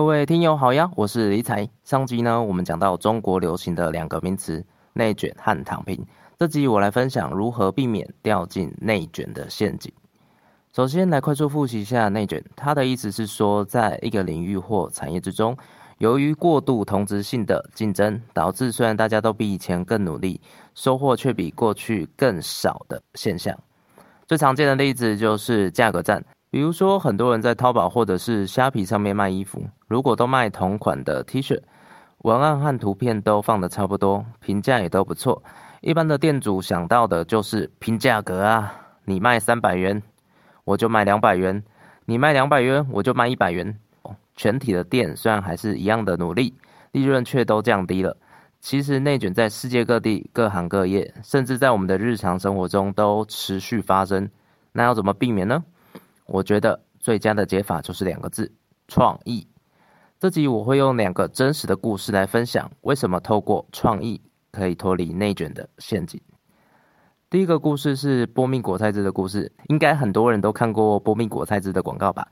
各位听友好呀，我是理财。上集呢，我们讲到中国流行的两个名词——内卷和躺平。这集我来分享如何避免掉进内卷的陷阱。首先来快速复习一下内卷，它的意思是说，在一个领域或产业之中，由于过度同质性的竞争，导致虽然大家都比以前更努力，收获却比过去更少的现象。最常见的例子就是价格战。比如说，很多人在淘宝或者是虾皮上面卖衣服，如果都卖同款的 T 恤，文案和图片都放的差不多，评价也都不错，一般的店主想到的就是拼价格啊，你卖三百元，我就卖两百元；你卖两百元，我就卖一百元。全体的店虽然还是一样的努力，利润却都降低了。其实内卷在世界各地各行各业，甚至在我们的日常生活中都持续发生。那要怎么避免呢？我觉得最佳的解法就是两个字：创意。这集我会用两个真实的故事来分享，为什么透过创意可以脱离内卷的陷阱。第一个故事是波蜜果菜汁的故事，应该很多人都看过波蜜果菜汁的广告吧？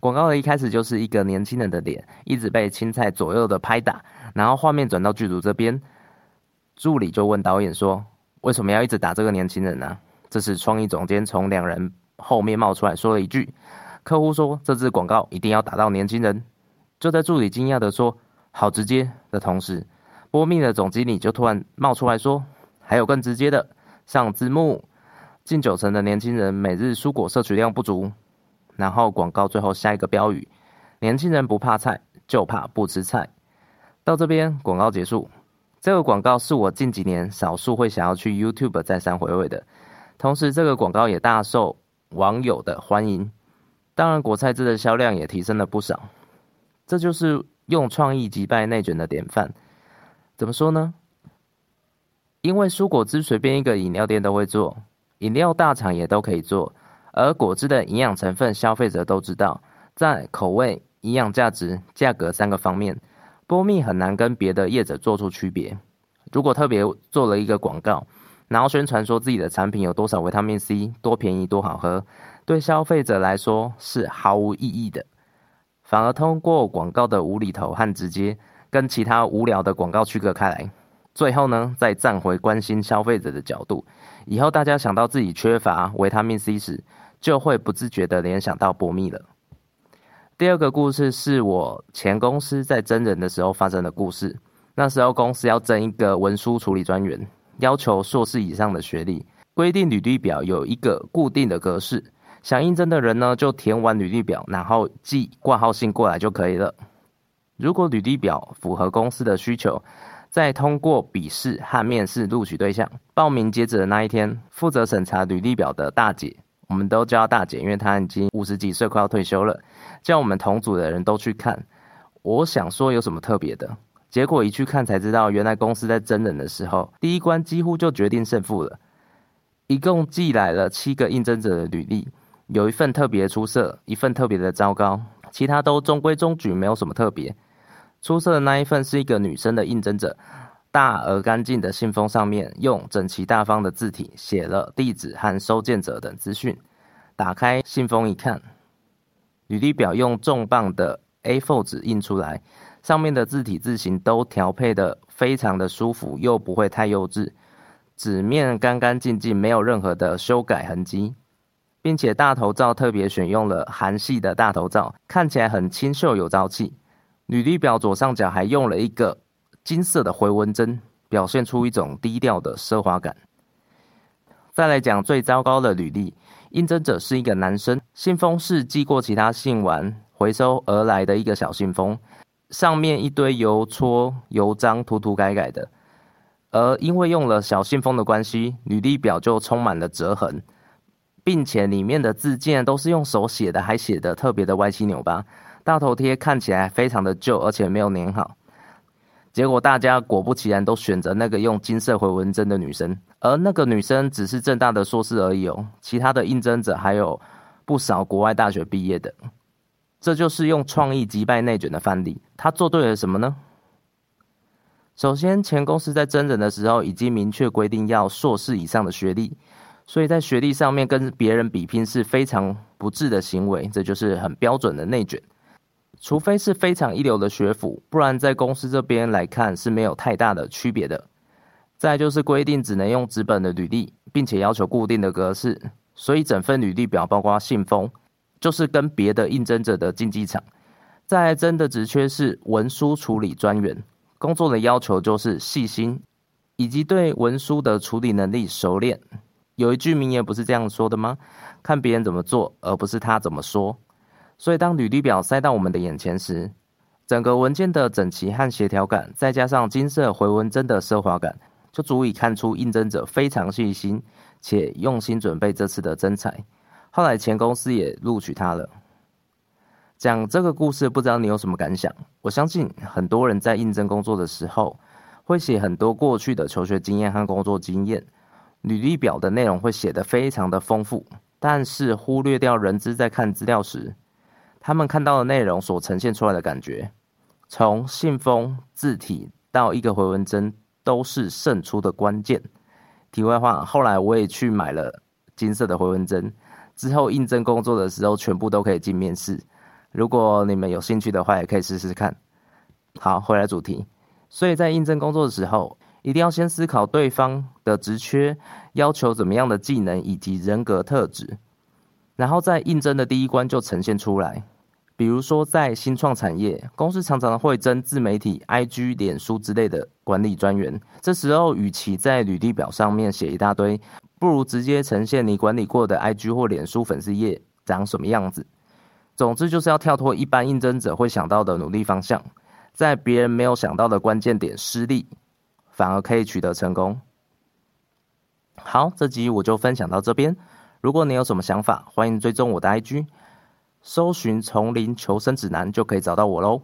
广告的一开始就是一个年轻人的脸一直被青菜左右的拍打，然后画面转到剧组这边，助理就问导演说：“为什么要一直打这个年轻人呢？”这是创意总监从两人。后面冒出来说了一句：“客户说这支广告一定要打到年轻人。”就在助理惊讶的说“好直接”的同时，波蜜的总经理就突然冒出来说：“还有更直接的，上字幕，近九成的年轻人每日蔬果摄取量不足。”然后广告最后下一个标语：“年轻人不怕菜，就怕不吃菜。”到这边广告结束。这个广告是我近几年少数会想要去 YouTube 再三回味的，同时这个广告也大受。网友的欢迎，当然果菜汁的销量也提升了不少。这就是用创意击败内卷的典范。怎么说呢？因为蔬果汁随便一个饮料店都会做，饮料大厂也都可以做，而果汁的营养成分消费者都知道，在口味、营养价值、价格三个方面，波蜜很难跟别的业者做出区别。如果特别做了一个广告。然后宣传说自己的产品有多少维他命 C，多便宜多好喝，对消费者来说是毫无意义的。反而通过广告的无厘头和直接，跟其他无聊的广告区隔开来。最后呢，再站回关心消费者的角度，以后大家想到自己缺乏维他命 C 时，就会不自觉的联想到波蜜了。第二个故事是我前公司在真人的时候发生的故事。那时候公司要征一个文书处理专员。要求硕士以上的学历，规定履历表有一个固定的格式，想应征的人呢就填完履历表，然后寄挂号信过来就可以了。如果履历表符合公司的需求，再通过笔试和面试录取对象。报名截止的那一天，负责审查履历表的大姐，我们都叫大姐，因为她已经五十几岁，快要退休了，叫我们同组的人都去看。我想说有什么特别的？结果一去看才知道，原来公司在真人的时候，第一关几乎就决定胜负了。一共寄来了七个应征者的履历，有一份特别出色，一份特别的糟糕，其他都中规中矩，没有什么特别。出色的那一份是一个女生的应征者，大而干净的信封上面用整齐大方的字体写了地址和收件者等资讯。打开信封一看，履历表用重磅的 A4 纸印出来。上面的字体字形都调配的非常的舒服，又不会太幼稚，纸面干干净净，没有任何的修改痕迹，并且大头照特别选用了韩系的大头照，看起来很清秀有朝气。履历表左上角还用了一个金色的回纹针，表现出一种低调的奢华感。再来讲最糟糕的履历，应征者是一个男生，信封是寄过其他信完回收而来的一个小信封。上面一堆油搓油脏涂涂改改的，而因为用了小信封的关系，履历表就充满了折痕，并且里面的字件都是用手写的，还写的特别的歪七扭八。大头贴看起来非常的旧，而且没有粘好。结果大家果不其然都选择那个用金色回纹针的女生，而那个女生只是正大的硕士而已哦，其他的应征者还有不少国外大学毕业的。这就是用创意击败内卷的范例。他做对了什么呢？首先，前公司在真人的时候已经明确规定要硕士以上的学历，所以在学历上面跟别人比拼是非常不智的行为。这就是很标准的内卷。除非是非常一流的学府，不然在公司这边来看是没有太大的区别的。再就是规定只能用纸本的履历，并且要求固定的格式，所以整份履历表包括信封，就是跟别的应征者的竞技场。在真的职缺是文书处理专员，工作的要求就是细心，以及对文书的处理能力熟练。有一句名言不是这样说的吗？看别人怎么做，而不是他怎么说。所以当履历表塞到我们的眼前时，整个文件的整齐和协调感，再加上金色回纹针的奢华感。就足以看出应征者非常细心且用心准备这次的征才。后来前公司也录取他了。讲这个故事，不知道你有什么感想？我相信很多人在应征工作的时候，会写很多过去的求学经验和工作经验，履历表的内容会写得非常的丰富，但是忽略掉人资在看资料时，他们看到的内容所呈现出来的感觉，从信封字体到一个回文针。都是胜出的关键。题外话，后来我也去买了金色的回纹针，之后应征工作的时候全部都可以进面试。如果你们有兴趣的话，也可以试试看。好，回来主题。所以在应征工作的时候，一定要先思考对方的职缺要求怎么样的技能以及人格特质，然后在应征的第一关就呈现出来。比如说，在新创产业，公司常常会征自媒体、IG、脸书之类的管理专员。这时候，与其在履历表上面写一大堆，不如直接呈现你管理过的 IG 或脸书粉丝页长什么样子。总之，就是要跳脱一般应征者会想到的努力方向，在别人没有想到的关键点失利，反而可以取得成功。好，这集我就分享到这边。如果你有什么想法，欢迎追踪我的 IG。搜寻丛林求生指南就可以找到我喽。